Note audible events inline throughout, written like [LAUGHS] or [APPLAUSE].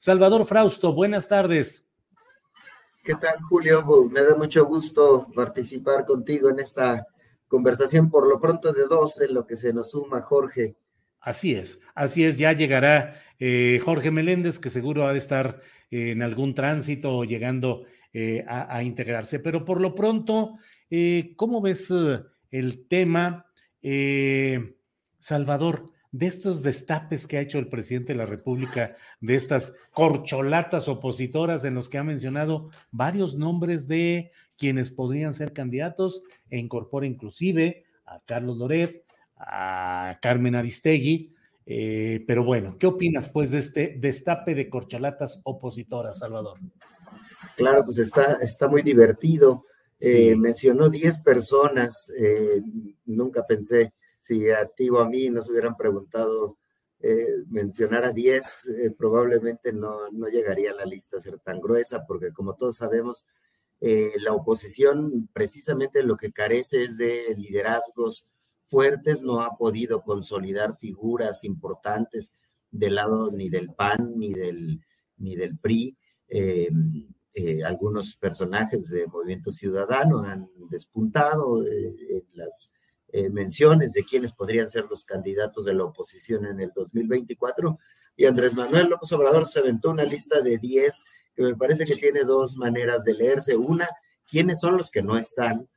Salvador Frausto, buenas tardes. ¿Qué tal, Julio? Me da mucho gusto participar contigo en esta conversación, por lo pronto de dos, en lo que se nos suma Jorge. Así es, así es, ya llegará eh, Jorge Meléndez, que seguro ha de estar eh, en algún tránsito o llegando eh, a, a, integrarse. Pero por lo pronto, ¿cómo ves el tema, Salvador? De estos destapes que ha hecho el presidente de la República, de estas corcholatas opositoras en los que ha mencionado varios nombres de quienes podrían ser candidatos e incorpora inclusive a Carlos Loret, a Carmen Aristegui. Eh, pero bueno, ¿qué opinas pues de este destape de corcholatas opositoras, Salvador? Claro, pues está, está muy divertido. Eh, mencionó 10 personas, eh, nunca pensé si a ti o a mí nos hubieran preguntado eh, mencionar a 10, eh, probablemente no, no, llegaría la lista a ser tan gruesa, porque como todos sabemos, eh, la oposición precisamente lo que carece es de liderazgos fuertes, no ha podido consolidar figuras importantes del lado ni del PAN ni del, ni del PRI. algunos personajes de Movimiento Ciudadano han despuntado en las eh, menciones de quiénes podrían ser los candidatos de la oposición en el 2024. Y Andrés Manuel López Obrador se aventó una lista de 10 que me parece que tiene dos maneras de leerse. Una, quiénes son los que no están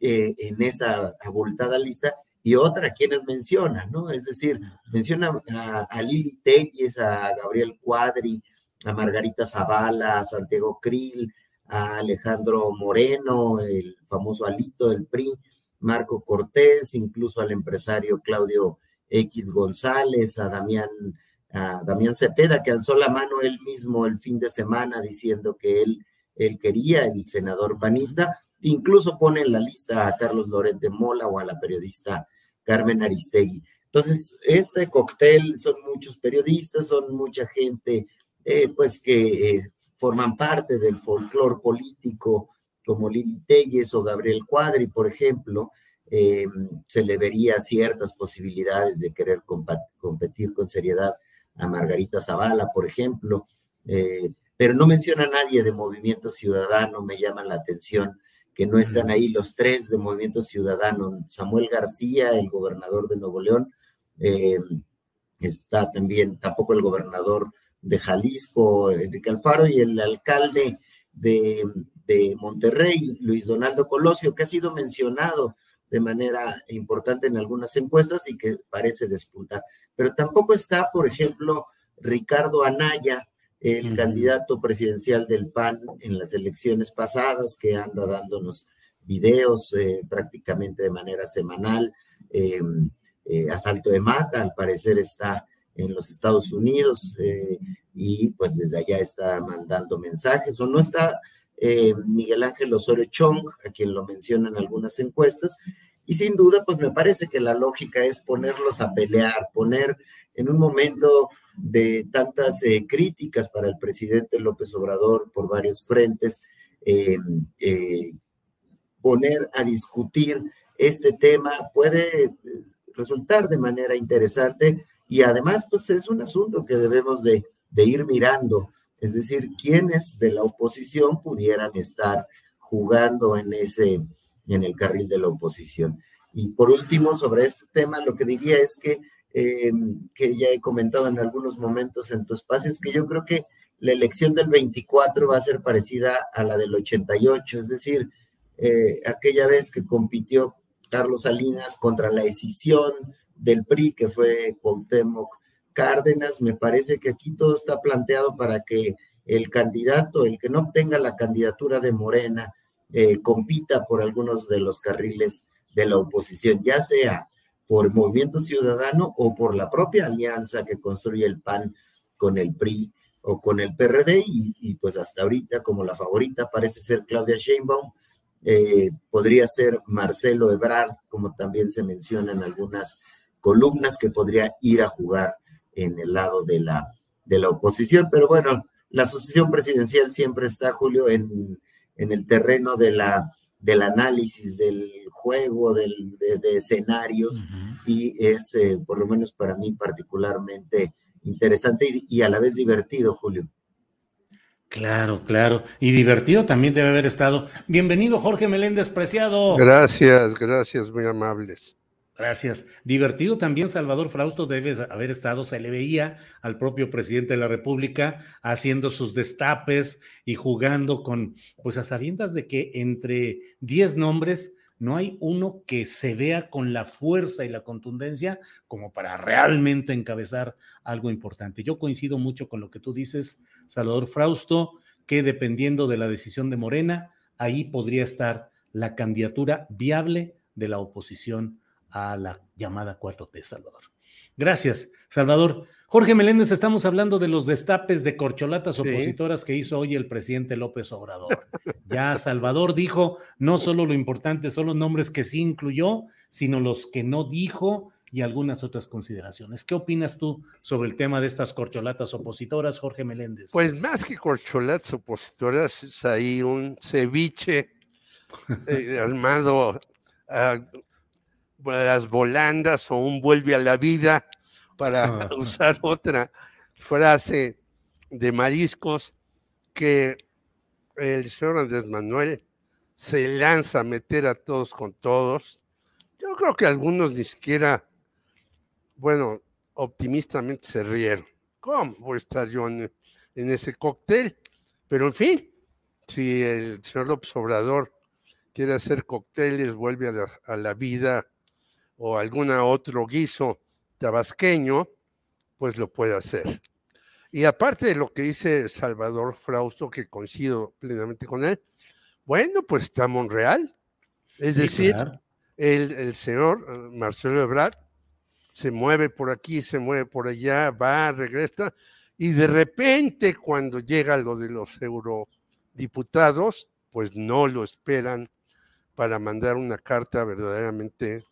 eh, en esa abultada lista y otra, quiénes mencionan, ¿no? Es decir, menciona a, Lili Telles, a Gabriel Cuadri, a Margarita Zavala, a Santiago Krill, a Alejandro Moreno, el famoso Alito del PRI, Marco Cortés, incluso al empresario Claudio X González, a Damián, a Cepeda, que alzó la mano él mismo el fin de semana diciendo que él, él quería, el senador panista, incluso pone en la lista a Carlos Loret de Mola o a la periodista Carmen Aristegui. Entonces, este cóctel son muchos periodistas, son mucha gente, eh, pues que eh, forman parte del folclore político como Lili Telles o Gabriel Cuadri, por ejemplo, eh, se le vería ciertas posibilidades de querer competir con seriedad a Margarita Zavala, por ejemplo, eh, pero no menciona a nadie de Movimiento Ciudadano, me llama la atención que no están ahí los tres de Movimiento Ciudadano, Samuel García, el gobernador de Nuevo León, eh, está también tampoco el gobernador de Jalisco, Enrique Alfaro, y el alcalde de, de Monterrey, Luis Donaldo Colosio, que ha sido mencionado de manera importante en algunas encuestas y que parece despuntar. Pero tampoco está, por ejemplo, Ricardo Anaya, el candidato presidencial del PAN en las elecciones pasadas, que anda dándonos videos eh, prácticamente de manera semanal. Em, eh, asalto de mata, al parecer está en los Estados Unidos eh, y pues desde allá está mandando mensajes o no está eh, Miguel Ángel Osorio Chong, a quien lo mencionan algunas encuestas, y sin duda, pues me parece que la lógica es ponerlos a pelear, poner en un momento de tantas eh, críticas para el presidente López Obrador por varios frentes, eh, poner a discutir este tema puede resultar de manera interesante y además pues es un asunto que debemos de, de ir mirando es decir, quienes de la oposición pudieran estar jugando en ese, en el carril de la oposición. Y por último, sobre este tema, lo que diría es que, eh, que ya he comentado en algunos momentos en tu espacio, es que yo creo que la elección del 24 va a ser parecida a la del 88, es decir, eh, aquella vez que compitió Carlos Salinas contra la decisión del PRI, que fue Cuauhtémoc Cárdenas, me parece que aquí todo está planteado para que el candidato, el que no obtenga la candidatura de Morena, eh, compita por algunos de los carriles de la oposición, ya sea por Movimiento Ciudadano o por la propia alianza que construye el PAN con el PRI o con el PRD y, pues hasta ahorita como la favorita parece ser Claudia Sheinbaum, eh, podría ser Marcelo Ebrard, como también se menciona en algunas columnas que podría ir a jugar en el lado de la, de la oposición. Pero bueno, la asociación presidencial siempre está, Julio, en, el terreno de la, del análisis, del juego, del, de, escenarios, y es, eh, por lo menos para mí, particularmente interesante y, a la vez divertido, Julio. Claro, claro. Y divertido también debe haber estado. Bienvenido, Jorge Meléndez Preciado. Gracias, gracias, muy amables. Gracias. Divertido también Salvador Frausto debe haber estado, se le veía al propio presidente de la República haciendo sus destapes y jugando con, pues a sabiendas de que entre 10 nombres no hay uno que se vea con la fuerza y la contundencia como para realmente encabezar algo importante. Yo coincido mucho con lo que tú dices, Salvador Frausto, que dependiendo de la decisión de Morena, ahí podría estar la candidatura viable de la oposición a la llamada 4T, Salvador. Gracias, Salvador. Jorge Meléndez, estamos hablando de los destapes de corcholatas opositoras que hizo hoy el presidente López Obrador. Ya Salvador dijo, no solo lo importante son los nombres que sí incluyó, sino los que no dijo y algunas otras consideraciones. ¿Qué opinas tú sobre el tema de estas corcholatas opositoras, Jorge Meléndez? Pues más que corcholatas opositoras, es ahí un ceviche eh, armado a las volandas o un vuelve a la vida, para [LAUGHS] usar otra frase de mariscos, que el señor Andrés Manuel se lanza a meter a todos con todos. Yo creo que algunos ni siquiera, bueno, optimistamente se rieron. ¿Cómo voy a estar yo en, ese cóctel? Pero en fin, si el señor López Obrador quiere hacer cócteles, vuelve a la vida o algún otro guiso tabasqueño, pues lo puede hacer. Y aparte de lo que dice Salvador Frausto, que coincido plenamente con él, bueno, pues está Monreal. Es decir, el, señor eh, Marcelo Ebrard se mueve por aquí, se mueve por allá, va, regresa, y de repente cuando llega lo de los eurodiputados, pues no lo esperan para mandar una carta verdaderamente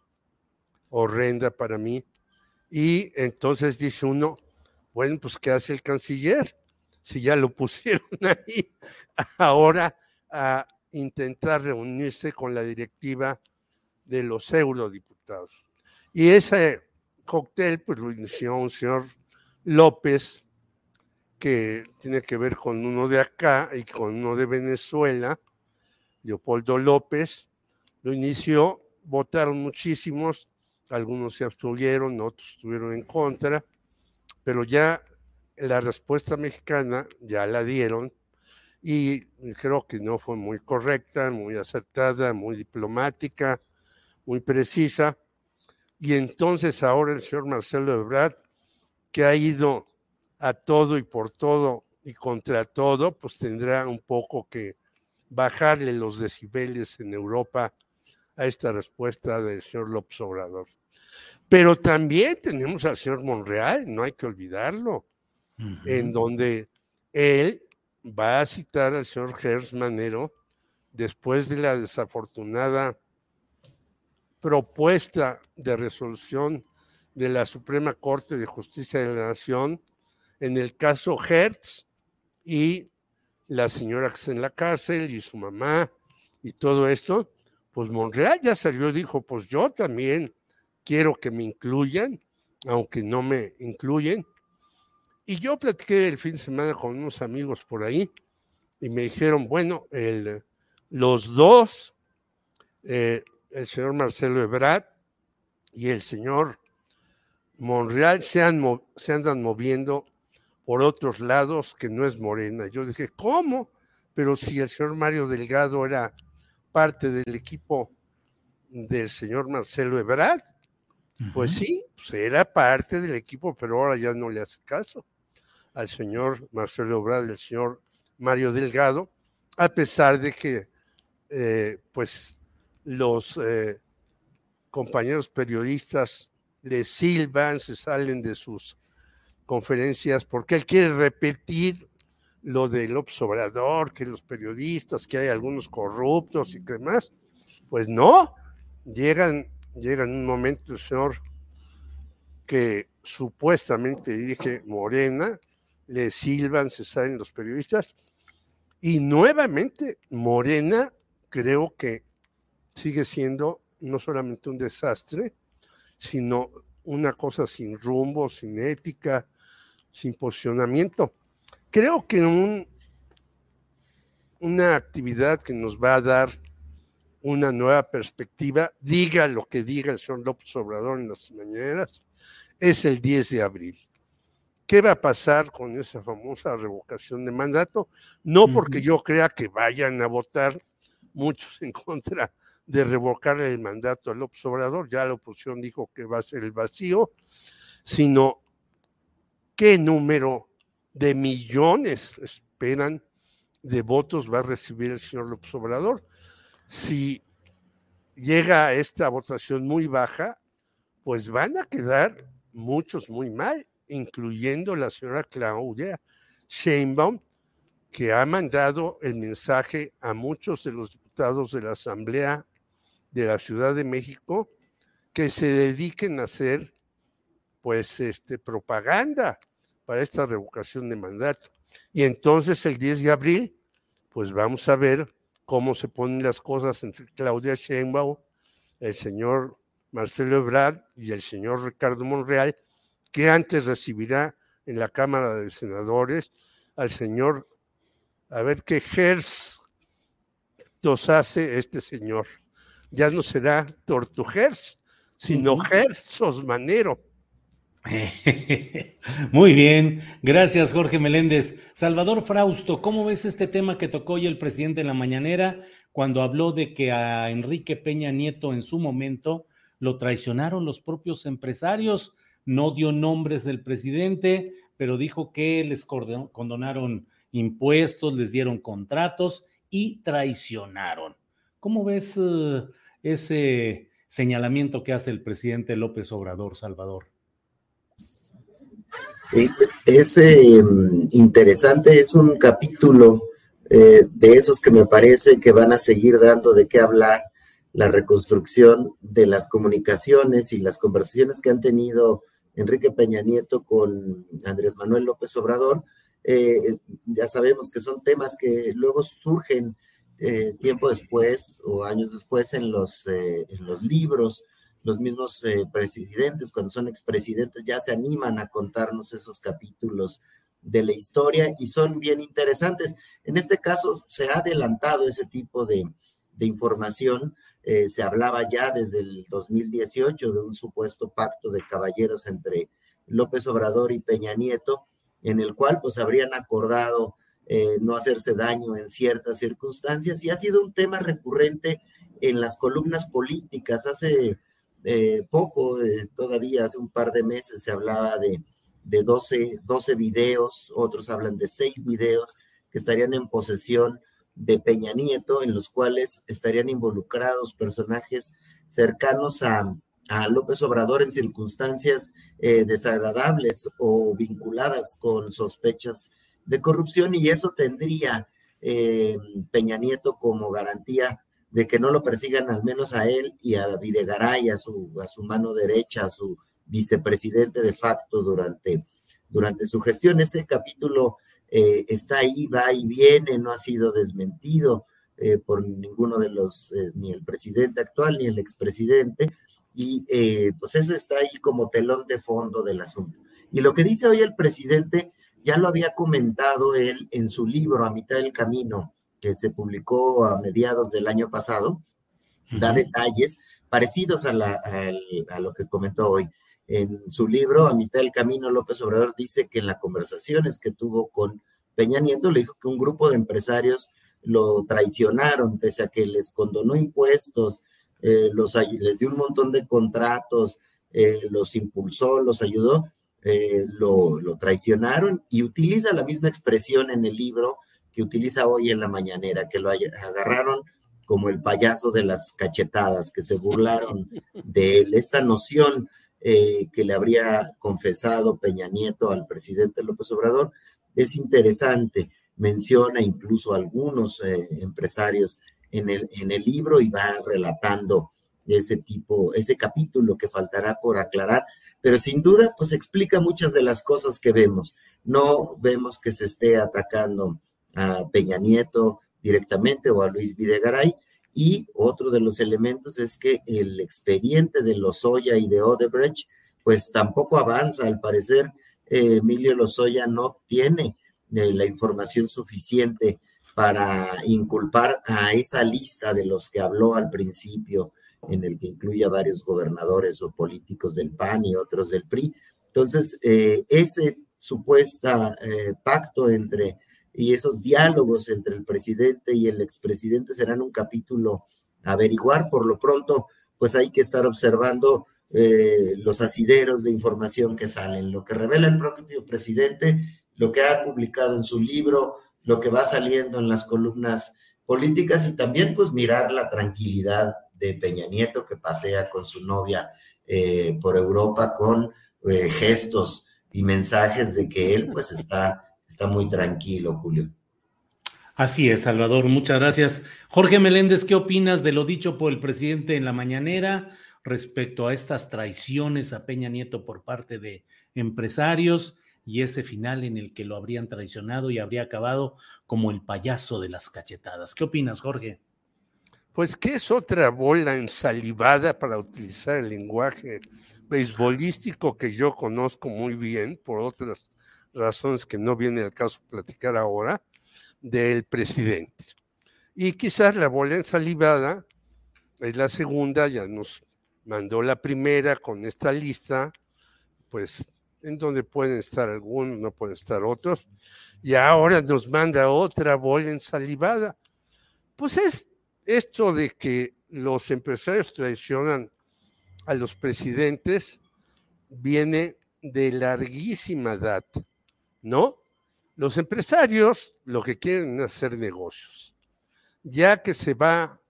horrenda para mí. Y entonces dice uno, bueno, pues ¿qué hace el canciller? Si ya lo [LAUGHS] pusieron ahí, ahora a intentar reunirse con la directiva de los eurodiputados. Y ese cóctel, pues lo inició un señor López, que tiene que ver con uno de acá y con uno de Venezuela, Leopoldo López, lo inició, votaron muchísimos, algunos se abstuvieron, otros estuvieron en contra, pero ya la respuesta mexicana ya la dieron y creo que no fue muy correcta, muy acertada, muy diplomática, muy precisa. Y entonces ahora el señor Marcelo Ebrard, que ha ido a todo y por todo y contra todo, pues tendrá un poco que bajarle los decibeles en Europa a esta respuesta del señor López Obrador. Pero también tenemos al señor Monreal, no hay que olvidarlo, en donde él va a citar al señor Gers Manero después de la desafortunada propuesta de resolución de la Suprema Corte de Justicia de la Nación en el caso Hertz y la señora que está en la cárcel y su mamá y todo esto, pues Monreal ya salió y dijo, pues yo también quiero que me incluyan, aunque no me incluyen. Y yo platiqué el fin de semana con unos amigos por ahí y me dijeron, bueno, el, los dos, eh, el señor Marcelo Ebrard y el señor Monreal, se, se andan moviendo por otros lados que no es Morena. Yo dije, ¿cómo? Pero si el señor Mario Delgado era parte del equipo del señor Marcelo Ebrard, pues sí, pues era parte del equipo, pero ahora ya no le hace caso al señor Marcelo Ebrard y al señor Mario Delgado, a pesar de que eh, pues los eh, compañeros periodistas le silban, se salen de sus conferencias porque él quiere repetir lo del observador, que los periodistas, que hay algunos corruptos y demás. Pues no, llegan, llegan un momento, el señor que supuestamente dirige Morena, le silban, se salen los periodistas, y nuevamente Morena creo que sigue siendo no solamente un desastre, sino una cosa sin rumbo, sin ética, sin posicionamiento. Creo que un, una actividad que nos va a dar una nueva perspectiva, diga lo que diga el señor López Obrador en las mañaneras, es el 10 de abril. ¿Qué va a pasar con esa famosa revocación de mandato? No porque yo crea que vayan a votar muchos en contra de revocar el mandato al López Obrador, ya la oposición dijo que va a ser el vacío, sino qué número de millones esperan de votos va a recibir el señor López Obrador. Si llega a esta votación muy baja, pues van a quedar muchos muy mal incluyendo la señora Claudia Sheinbaum, que ha mandado el mensaje a muchos de los diputados de la Asamblea de la Ciudad de México que se dediquen a hacer pues este propaganda para esta revocación de mandato. Y entonces el 10 de abril pues vamos a ver cómo se ponen las cosas entre Claudia Sheinbaum, el señor Marcelo Ebrard y el señor Ricardo Monreal que antes recibirá en la Cámara de Senadores al señor, a ver qué Gers nos hace este señor. Ya no será Tortugers, sino Gers Sosmanero. [LAUGHS] Muy bien, gracias Jorge Meléndez. Salvador Frausto, ¿cómo ves este tema que tocó hoy el presidente en la mañanera cuando habló de que a Enrique Peña Nieto en su momento lo traicionaron los propios empresarios? no dio nombres del presidente, pero dijo que les condonaron impuestos, les dieron contratos y traicionaron. ¿Cómo ves eh, ese señalamiento que hace el presidente López Obrador, Salvador? Es em, interesante, es un capítulo eh, de esos que me parece que van a seguir dando de qué hablar la reconstrucción de las comunicaciones y las conversaciones que han tenido Enrique Peña Nieto con Andrés Manuel López Obrador. Eh, ya sabemos que son temas que luego surgen eh, tiempo después o años después eh, en los libros. Los mismos presidentes, cuando son expresidentes, ya se animan a contarnos esos capítulos de la historia y son bien interesantes. En este caso, se ha adelantado ese tipo de, de información eh, se hablaba ya desde el 2018 de un supuesto pacto de caballeros entre López Obrador y Peña Nieto, en el cual pues habrían acordado eh, no hacerse daño en ciertas circunstancias y ha sido un tema recurrente en las columnas políticas. Hace eh, poco, todavía hace un par de meses, se hablaba de, de 12, 12 videos, otros hablan de 6 videos que estarían en posesión de Peña Nieto, en los cuales estarían involucrados personajes cercanos a, López Obrador en circunstancias eh, desagradables o vinculadas con sospechas de corrupción y eso tendría eh, Peña Nieto como garantía de que no lo persigan al menos a él y a Videgaray, a su, a su mano derecha, a su vicepresidente de facto durante, durante su gestión. Ese capítulo eh, está ahí, va y viene, no ha sido desmentido eh, por ninguno de los, eh, ni el presidente actual ni el expresidente, y pues ese está ahí como telón de fondo del asunto. Y lo que dice hoy el presidente ya lo había comentado él en su libro A mitad del camino, que se publicó a mediados del año pasado, da detalles parecidos a, a, lo que comentó hoy. En su libro, A mitad del camino, López Obrador dice que en las conversaciones que tuvo con Peña Nieto, le dijo que un grupo de empresarios lo traicionaron, pese a que les condonó impuestos, eh, los, les dio un montón de contratos, eh, los impulsó, los ayudó, eh, lo, lo, traicionaron y utiliza la misma expresión en el libro que utiliza hoy en la mañanera, que lo agarraron como el payaso de las cachetadas, que se burlaron de él. Esta noción que le habría confesado Peña Nieto al presidente López Obrador es interesante. Menciona incluso algunos empresarios en el, en el libro y va relatando ese tipo, ese capítulo que faltará por aclarar, pero sin duda, pues explica muchas de las cosas que vemos. No vemos que se esté atacando a Peña Nieto directamente o a Luis Videgaray, y otro de los elementos es que el expediente de Lozoya y de Odebrecht, pues tampoco avanza. Al parecer, eh, Emilio Lozoya no tiene eh, la información suficiente para inculpar a esa lista de los que habló al principio, en el que incluye a varios gobernadores o políticos del PAN y otros del PRI. Entonces, eh, ese supuesto eh, pacto entre y esos diálogos entre el presidente y el expresidente serán un capítulo a averiguar. Por lo pronto, pues hay que estar observando eh, los asideros de información que salen, lo que revela el propio presidente, lo que ha publicado en su libro, lo que va saliendo en las columnas políticas y también pues mirar la tranquilidad de Peña Nieto que pasea con su novia eh, por Europa con eh, gestos y mensajes de que él pues está, está muy tranquilo, Julio. Así es, Salvador, muchas gracias. Jorge Meléndez, ¿qué opinas de lo dicho por el presidente en la mañanera respecto a estas traiciones a Peña Nieto por parte de empresarios? y ese final en el que lo habrían traicionado y habría acabado como el payaso de las cachetadas. ¿Qué opinas, Jorge? Pues que es otra bola ensalivada para utilizar el lenguaje beisbolístico que yo conozco muy bien por otras razones que no viene al caso platicar ahora, del presidente. Y quizás la bola ensalivada es la segunda, ya nos mandó la primera con esta lista, pues en donde pueden estar algunos, no pueden estar otros, y ahora nos manda otra bola ensalivada. Pues es esto de que los empresarios traicionan a los presidentes viene de larguísima data, ¿no? Los empresarios lo que quieren es hacer negocios. Ya que se va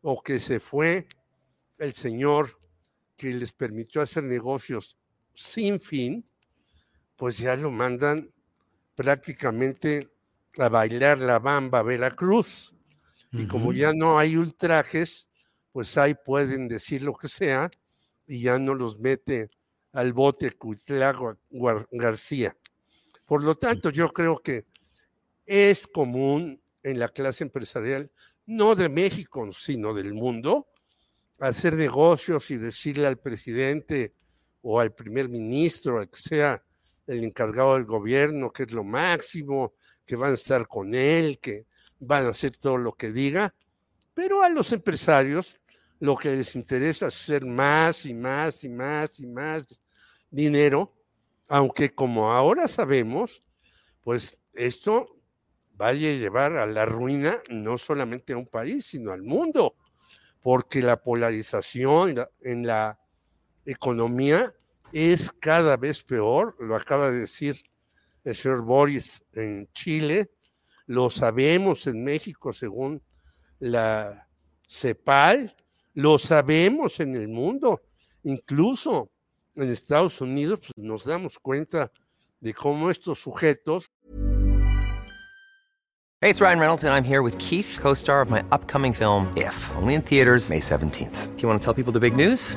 o que se fue el señor que les permitió hacer negocios sin fin, pues ya lo mandan prácticamente a bailar la bamba a Veracruz. Y como ya no hay ultrajes, pues ahí pueden decir lo que sea y ya no los mete al bote Cuitlago García. Por lo tanto, yo creo que es común en la clase empresarial, no de México, sino del mundo, hacer negocios y decirle al presidente o al primer ministro, que sea, el encargado del gobierno, que es lo máximo, que van a estar con él, que van a hacer todo lo que diga, pero a los empresarios lo que les interesa es hacer más y más y más y más dinero, aunque como ahora sabemos, pues esto vaya a llevar a la ruina no solamente a un país, sino al mundo, porque la polarización en la economía es cada vez peor, lo acaba de decir el señor Boris en Chile, lo sabemos en México según la CEPAL, lo sabemos en el mundo, incluso en Estados Unidos pues, nos damos cuenta de cómo estos sujetos. Hey, it's Ryan Reynolds and I'm here with Keith, co-star of my upcoming film If, only in theaters May 17th. Do you want to tell people the big news?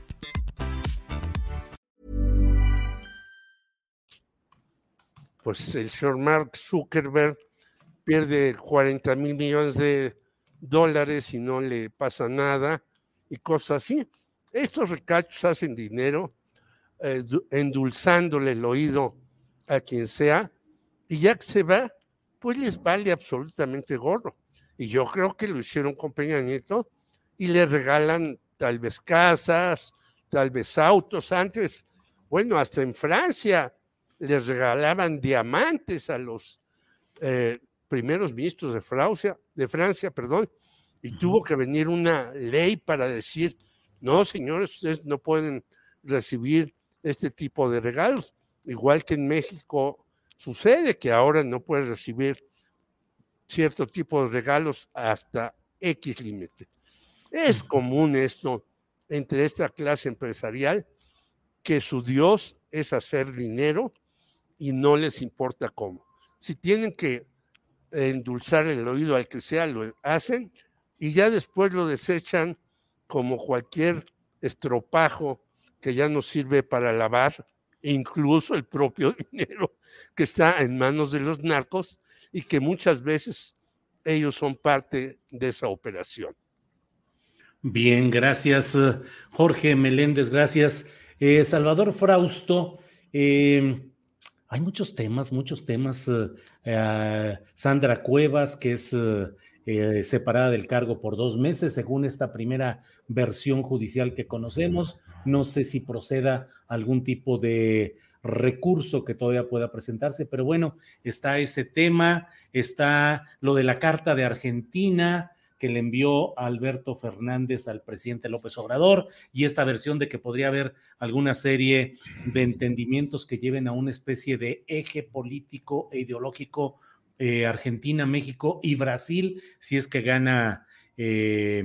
pues el señor Mark Zuckerberg pierde 40 mil millones de dólares y no le pasa nada y cosas así. Estos recachos hacen dinero eh, endulzándole el oído a quien sea y ya que se va, pues les vale absolutamente gorro. Y yo creo que lo hicieron con Peña Nieto y le regalan tal vez casas, tal vez autos. Antes, bueno, hasta en Francia les regalaban diamantes a los eh, primeros ministros de Francia, de Francia, perdón, y tuvo que venir una ley para decir, no, señores, ustedes no pueden recibir este tipo de regalos, igual que en México sucede que ahora no puedes recibir cierto tipo de regalos hasta X límite. Es común esto entre esta clase empresarial que su Dios es hacer dinero y no les importa cómo. Si tienen que endulzar el oído al que sea, lo hacen y ya después lo desechan como cualquier estropajo que ya no sirve para lavar, incluso el propio [LAUGHS] dinero que está en manos de los narcos y que muchas veces ellos son parte de esa operación. Bien, gracias Jorge Meléndez, gracias. Eh, Salvador Frausto, eh, hay muchos temas, muchos temas. Eh, eh, Sandra Cuevas, que es eh, separada del cargo por dos meses, según esta primera versión judicial que conocemos. No sé si proceda algún tipo de recurso que todavía pueda presentarse, pero bueno, está ese tema, está lo de la carta de Argentina, que le envió Alberto Fernández al presidente López Obrador y esta versión de que podría haber alguna serie de entendimientos que lleven a una especie de eje político e ideológico eh, Argentina, México y Brasil, si es que gana eh,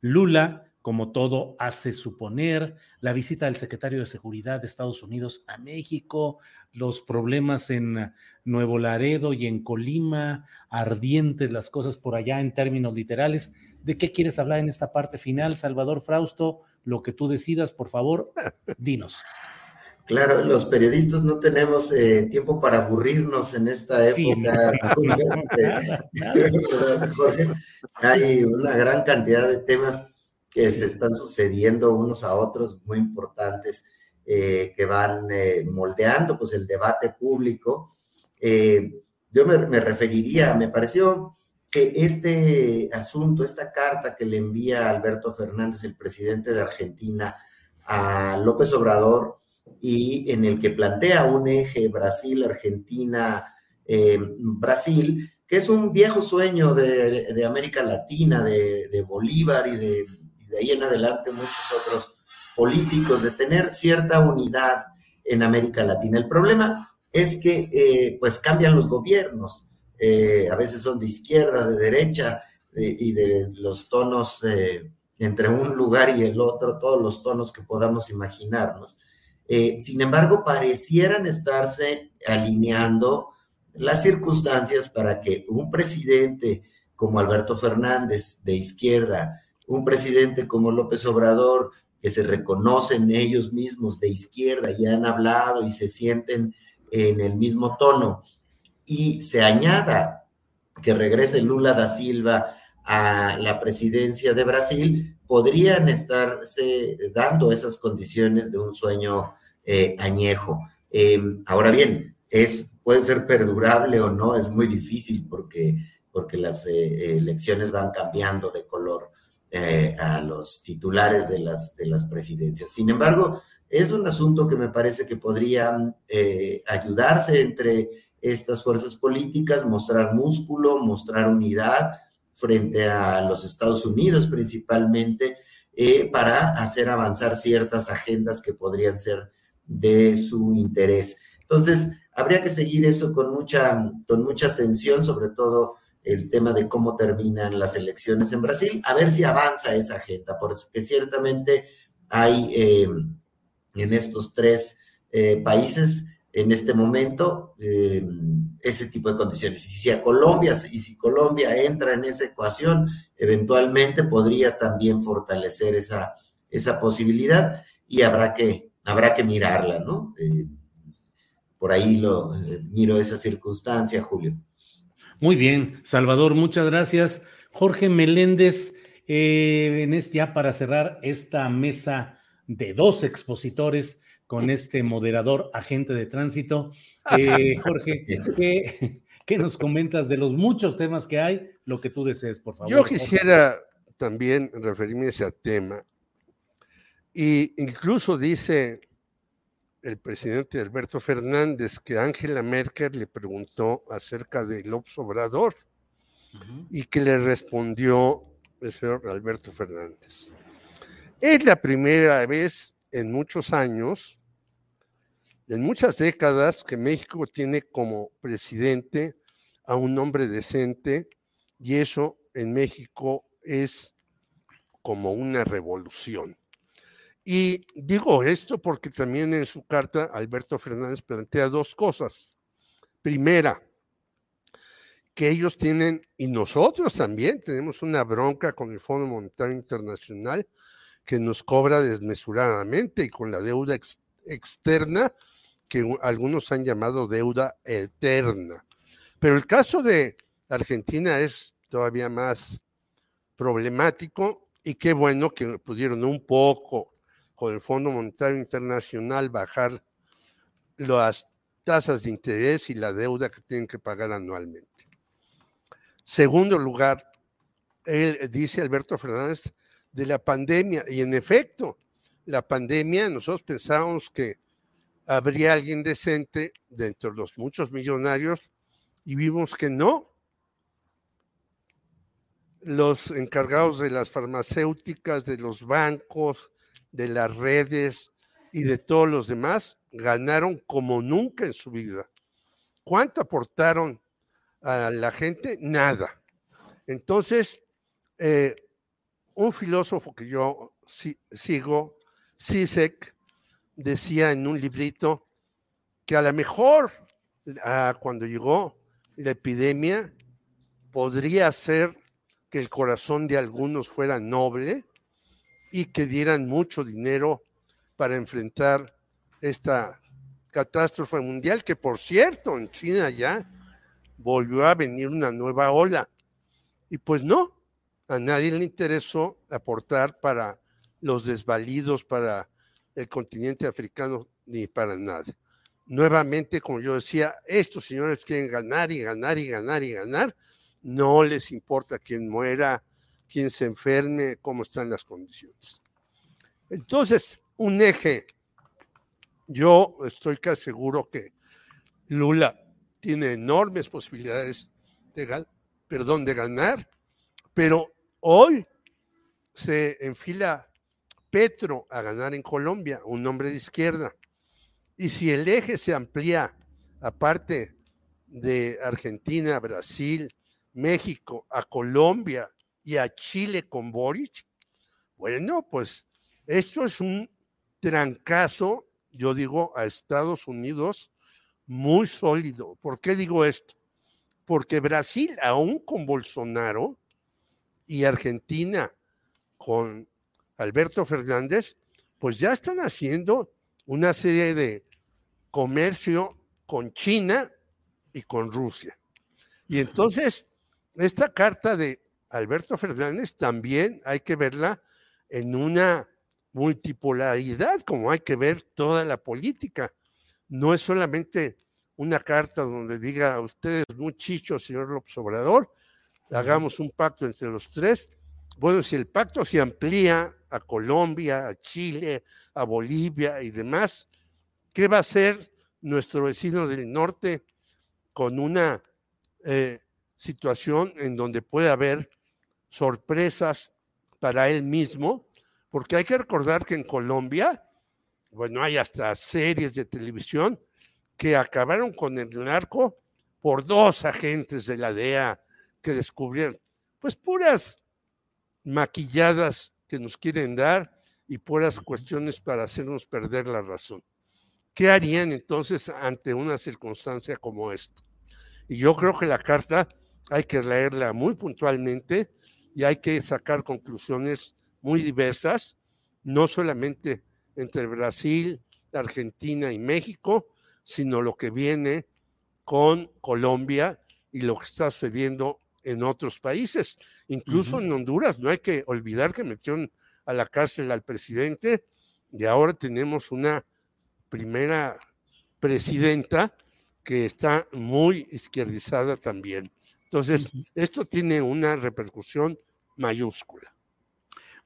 Lula como todo hace suponer, la visita del secretario de Seguridad de Estados Unidos a México, los problemas en Nuevo Laredo y en Colima, ardientes las cosas por allá en términos literales. ¿De qué quieres hablar en esta parte final, Salvador Frausto? Lo que tú decidas, por favor, [LAUGHS] dinos. Claro, los periodistas no tenemos eh, tiempo para aburrirnos en esta época. [LAUGHS] [LAUGHS] Hay una gran cantidad de temas que se están sucediendo unos a otros muy importantes eh, que van eh, moldeando pues el debate público. Eh, yo me, referiría, me pareció que este asunto, esta carta que le envía Alberto Fernández, el presidente de Argentina, a López Obrador, y en el que plantea un eje Brasil, Argentina, Brasil, que es un viejo sueño de, América Latina, de Bolívar y de de ahí en adelante muchos otros políticos, de tener cierta unidad en América Latina. El problema es que eh, pues cambian los gobiernos, eh, a veces son de izquierda, de derecha y de los tonos eh, entre un lugar y el otro, todos los tonos que podamos imaginarnos. sin embargo, parecieran estarse alineando las circunstancias para que un presidente como Alberto Fernández de izquierda un presidente como López Obrador, que se reconocen ellos mismos de izquierda y han hablado y se sienten en el mismo tono, y se añada que regrese Lula da Silva a la presidencia de Brasil, podrían estarse dando esas condiciones de un sueño eh, añejo. Em, ahora bien, es, puede ser perdurable o no, es muy difícil porque porque las eh, elecciones van cambiando de color eh, a los titulares de las, de las presidencias. Sin embargo, es un asunto que me parece que podrían eh, ayudarse entre estas fuerzas políticas, mostrar músculo, mostrar unidad frente a los Estados Unidos principalmente, para hacer avanzar ciertas agendas que podrían ser de su interés. Entonces, habría que seguir eso con mucha, con mucha atención, sobre todo el tema de cómo terminan las elecciones en Brasil, a ver si avanza esa agenda, porque ciertamente hay eh, en estos tres eh, países en este momento eh, ese tipo de condiciones. Y si a Colombia, y si Colombia entra en esa ecuación, eventualmente podría también fortalecer esa, esa posibilidad y habrá que, habrá que mirarla, ¿no? por ahí lo miro esa circunstancia, Julio. Muy bien, Salvador, muchas gracias. Jorge Meléndez, eh, en este, ya para cerrar esta mesa de dos expositores con este moderador agente de tránsito. [LAUGHS] Eh, Jorge, ¿qué, nos comentas de los muchos temas que hay? Lo que tú desees, por favor. Yo quisiera también referirme a ese tema. Y incluso dice el presidente Alberto Fernández que Angela Merkel le preguntó acerca del Obrador y que le respondió el señor Alberto Fernández. Es la primera vez en muchos años, en muchas décadas, que México tiene como presidente a un hombre decente y eso en México es como una revolución. Y digo esto porque también en su carta Alberto Fernández plantea dos cosas. Primera, que ellos tienen, y nosotros también tenemos una bronca con el Fondo Monetario Internacional que nos cobra desmesuradamente y con la deuda externa que algunos han llamado deuda eterna. Pero el caso de Argentina es todavía más problemático y qué bueno que pudieron un poco con el Fondo Monetario Internacional bajar las tasas de interés y la deuda que tienen que pagar anualmente. Segundo lugar, él dice Alberto Fernández de la pandemia, y en efecto, la pandemia, nosotros pensábamos que habría alguien decente dentro de los muchos millonarios y vimos que no. Los encargados de las farmacéuticas, de los bancos, de las redes y de todos los demás ganaron como nunca en su vida. ¿Cuánto aportaron a la gente? Nada. Entonces, eh, un filósofo que yo sigo, Sisek, decía en un librito que a lo mejor ah, cuando llegó la epidemia podría ser que el corazón de algunos fuera noble y que dieran mucho dinero para enfrentar esta catástrofe mundial, que por cierto, en China ya volvió a venir una nueva ola. Y pues no, a nadie le interesó aportar para los desvalidos, para el continente africano, ni para nada. Nuevamente, como yo decía, estos señores quieren ganar y ganar y ganar y ganar. No les importa quién muera, quien se enferme, cómo están las condiciones. Entonces, un eje, yo estoy casi seguro que Lula tiene enormes posibilidades de, perdón, de ganar, pero hoy se enfila Petro a ganar en Colombia, un hombre de izquierda. Y si el eje se amplía, aparte de Argentina, Brasil, México, a Colombia y a Chile con Boric, bueno, pues esto es un trancazo, yo digo, a Estados Unidos muy sólido. ¿Por qué digo esto? Porque Brasil, aún con Bolsonaro, y Argentina con Alberto Fernández, pues ya están haciendo una serie de comercio con China y con Rusia. Y entonces, esta carta de Alberto Fernández también hay que verla en una multipolaridad, como hay que ver toda la política. No es solamente una carta donde diga usted es muy chicho, señor López Obrador, hagamos un pacto entre los tres. Bueno, si el pacto se amplía a Colombia, a Chile, a Bolivia y demás, ¿qué va a hacer nuestro vecino del norte con una eh, situación en donde puede haber sorpresas para él mismo? Porque hay que recordar que en Colombia, bueno, hay hasta series de televisión que acabaron con el narco por dos agentes de la DEA que descubrieron, pues puras maquilladas que nos quieren dar y puras cuestiones para hacernos perder la razón. ¿Qué harían entonces ante una circunstancia como esta? Y yo creo que la carta hay que leerla muy puntualmente y hay que sacar conclusiones muy diversas, no solamente entre Brasil, Argentina y México, sino lo que viene con Colombia y lo que está sucediendo en otros países, incluso en Honduras. No hay que olvidar que metieron a la cárcel al presidente y ahora tenemos una primera presidenta que está muy izquierdizada también. Entonces, esto tiene una repercusión mayúscula.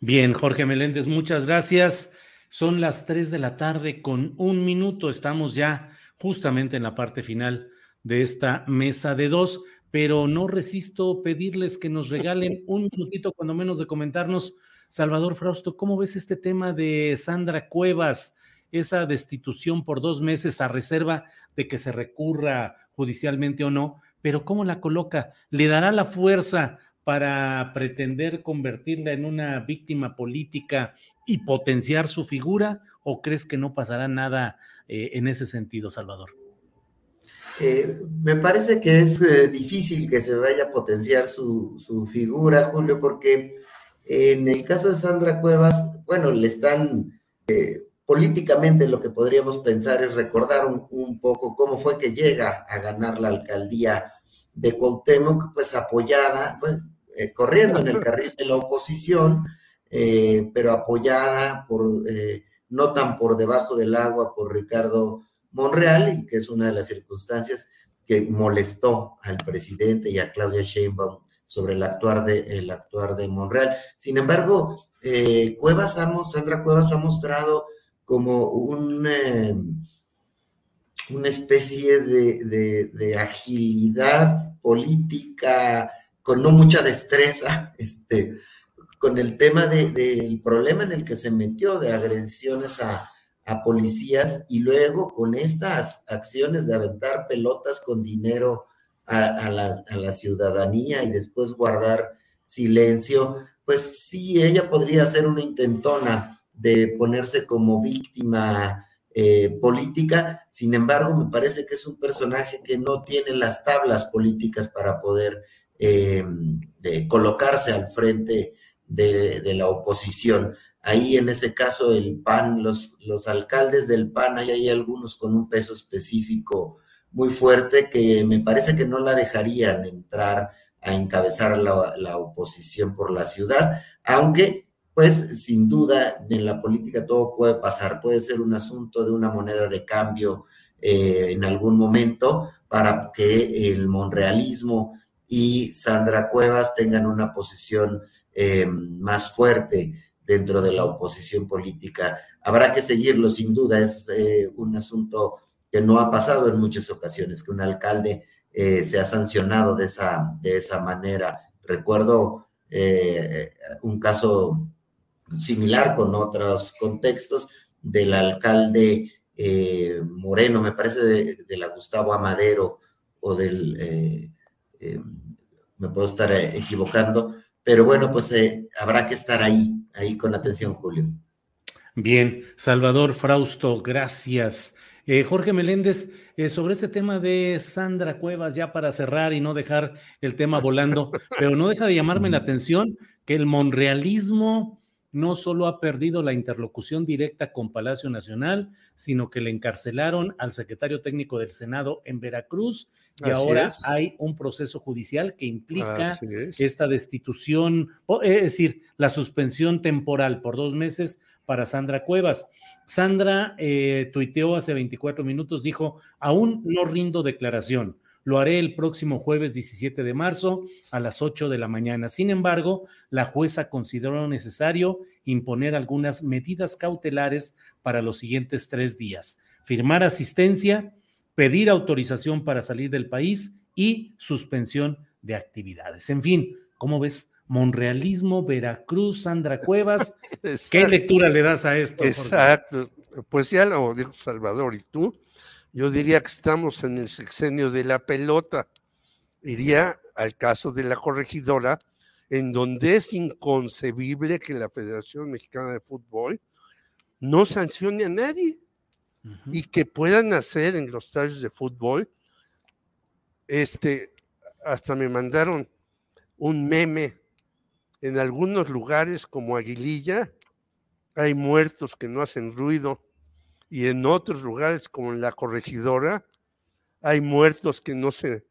Bien, Jorge Meléndez, muchas gracias. Son las 3 de la tarde con un minuto. Estamos ya justamente en la parte final de esta mesa de dos pero no resisto pedirles que nos regalen [LAUGHS] un minutito, cuando menos, de comentarnos, Salvador Frausto, ¿cómo ves este tema de Sandra Cuevas, esa destitución por dos meses a reserva de que se recurra judicialmente o no? Pero ¿cómo la coloca? ¿Le dará la fuerza para pretender convertirla en una víctima política y potenciar su figura? ¿O crees que no pasará nada eh, en ese sentido, Salvador? Eh, me parece que es eh, difícil que se vaya a potenciar su, figura, Julio, porque en el caso de Sandra Cuevas, bueno, le están políticamente lo que podríamos pensar es recordar un, poco cómo fue que llega a ganar la alcaldía de Cuauhtémoc, pues apoyada, corriendo en el carril de la oposición, pero apoyada por, no tan por debajo del agua por Ricardo Monreal y que es una de las circunstancias que molestó al presidente y a Claudia Sheinbaum sobre el actuar de, el actuar de Monreal. Sin embargo, eh, Cuevas Sandra Cuevas ha mostrado como un, eh, una especie de, agilidad política con no mucha destreza, este, con el tema del problema en el que se metió de agresiones a, a policías y luego con estas acciones de aventar pelotas con dinero a, la, ciudadanía y después guardar silencio, pues sí, ella podría ser una intentona de ponerse como víctima eh, política, sin embargo, me parece que es un personaje que no tiene las tablas políticas para poder eh, colocarse al frente de la oposición. Ahí en ese caso el PAN, los, los alcaldes del PAN, hay, algunos con un peso específico muy fuerte que me parece que no la dejarían entrar a encabezar la, la oposición por la ciudad, aunque pues sin duda en la política todo puede pasar, puede ser un asunto de una moneda de cambio eh, en algún momento para que el monrealismo y Sandra Cuevas tengan una posición eh, más fuerte dentro de la oposición política. Habrá que seguirlo, sin duda, es eh, un asunto que no ha pasado en muchas ocasiones, que un alcalde eh, se ha sancionado de esa, de esa manera. Recuerdo eh, un caso similar con otros contextos del alcalde Moreno, me parece de, la Gustavo Amadero o del, me puedo estar equivocando, pero bueno, pues habrá que estar ahí ahí con atención, Julio. Bien, Salvador Frausto, gracias. Eh, Jorge Meléndez, eh, sobre este tema de Sandra Cuevas, ya para cerrar y no dejar el tema volando, [LAUGHS] pero no deja de llamarme la atención que el monrealismo no solo ha perdido la interlocución directa con Palacio Nacional, sino que le encarcelaron al secretario técnico del Senado en Veracruz y ahora hay un proceso judicial que implica esta destitución, es decir, la suspensión temporal por dos meses para Sandra Cuevas. Sandra eh, tuiteó hace 24 minutos, dijo, aún no rindo declaración, lo haré el próximo jueves 17 de marzo a las 8 de la mañana. Sin embargo, la jueza consideró necesario imponer algunas medidas cautelares para los siguientes tres días. Firmar asistencia, pedir autorización para salir del país y suspensión de actividades. En fin, ¿cómo ves? Monrealismo, Veracruz, Sandra Cuevas. [LAUGHS] ¿Qué lectura le das a esto? Exacto. Pues ya lo dijo Salvador y tú. Yo diría que estamos en el sexenio de la pelota. Iría al caso de la corregidora, en donde es inconcebible que la Federación Mexicana de Fútbol no sancione a nadie y que puedan hacer en los tallos de fútbol. Este, hasta me mandaron un meme en algunos lugares como Aguililla, hay muertos que no hacen ruido y en otros lugares como en la corregidora hay muertos que no se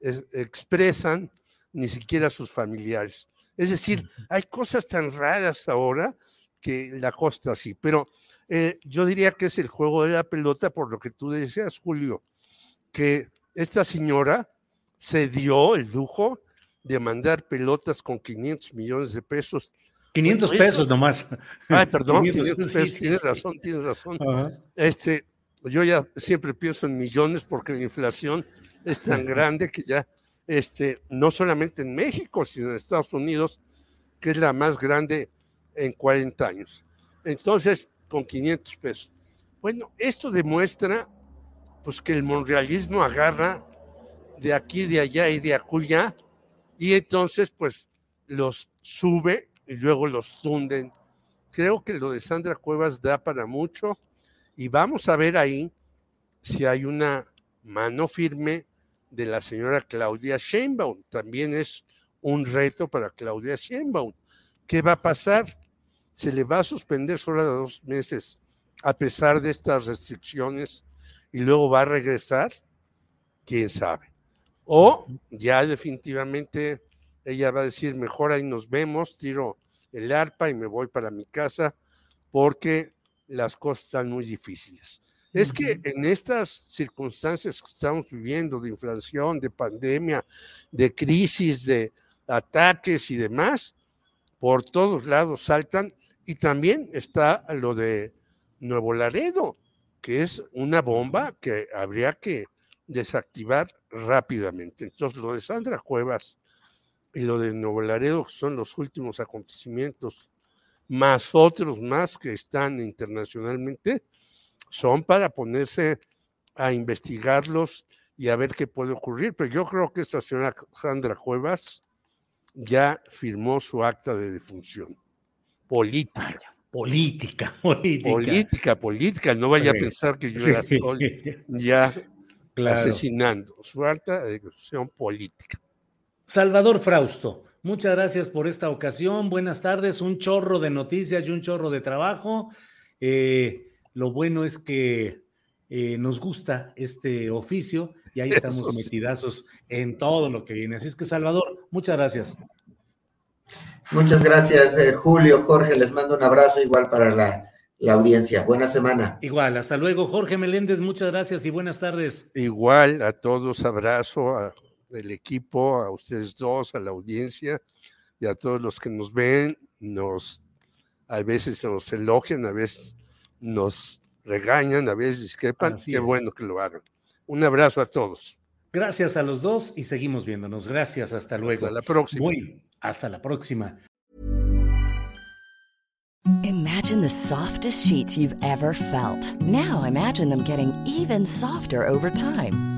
expresan ni siquiera sus familiares. Es decir, hay cosas tan raras ahora que la costa sí, pero eh, yo diría que es el juego de la pelota por lo que tú decías, Julio, que esta señora se dio el lujo de mandar pelotas con 500 millones de pesos 500 pesos nomás. Ay, perdón, 500 pesos, tienes razón, tienes razón. Este, yo ya siempre pienso en millones porque la inflación es tan grande que ya, este, no solamente en México, sino en Estados Unidos, que es la más grande en 40 años. Entonces, con 500 pesos. Bueno, esto demuestra pues que el monrealismo agarra de aquí, de allá y de acullá, y entonces pues los sube y luego los tunden. Creo que lo de Sandra Cuevas da para mucho y vamos a ver ahí si hay una mano firme de la señora Claudia Sheinbaum. También es un reto para Claudia Sheinbaum. ¿Qué va a pasar? ¿Se le va a suspender solo a dos meses a pesar de estas restricciones y luego va a regresar? ¿Quién sabe? O ya definitivamente ella va a decir, mejor ahí nos vemos, tiro el arpa y me voy para mi casa porque las cosas están muy difíciles. Es que en estas circunstancias que estamos viviendo de inflación, de pandemia, de crisis, de ataques y demás, por todos lados saltan y también está lo de Nuevo Laredo, que es una bomba que habría que desactivar rápidamente. Entonces, lo de Sandra Cuevas y lo de Nuevo Laredo son los últimos acontecimientos, más otros más que están internacionalmente, son para ponerse a investigarlos y a ver qué puede ocurrir. Pero yo creo que esta señora Sandra Cuevas ya firmó su acta de defunción política. política, [LAUGHS] política. Política, política. No vaya a pensar que yo la estoy ya asesinando. Su acta de defunción política. Salvador Frausto, muchas gracias por esta ocasión. Buenas tardes, un chorro de noticias y un chorro de trabajo. Eh, lo bueno es que eh, nos gusta este oficio y ahí estamos metidazos en todo lo que viene. Así es que, Salvador, muchas gracias. Muchas gracias, eh, Julio, Jorge. Les mando un abrazo igual para la, la audiencia. Buena semana. Igual, hasta luego. Jorge Meléndez, muchas gracias y buenas tardes. Igual a todos, abrazo. A el equipo, a ustedes dos, a la audiencia y a todos los que nos ven, nos a veces nos elogian, a veces nos regañan, a veces discrepan. Qué bueno que lo hagan. Un abrazo a todos. Gracias a los dos y seguimos viéndonos. Gracias, hasta luego. Hasta la próxima. Muy, hasta la próxima. Imagine the softest sheets you've ever felt. Now imagine them getting even softer over time.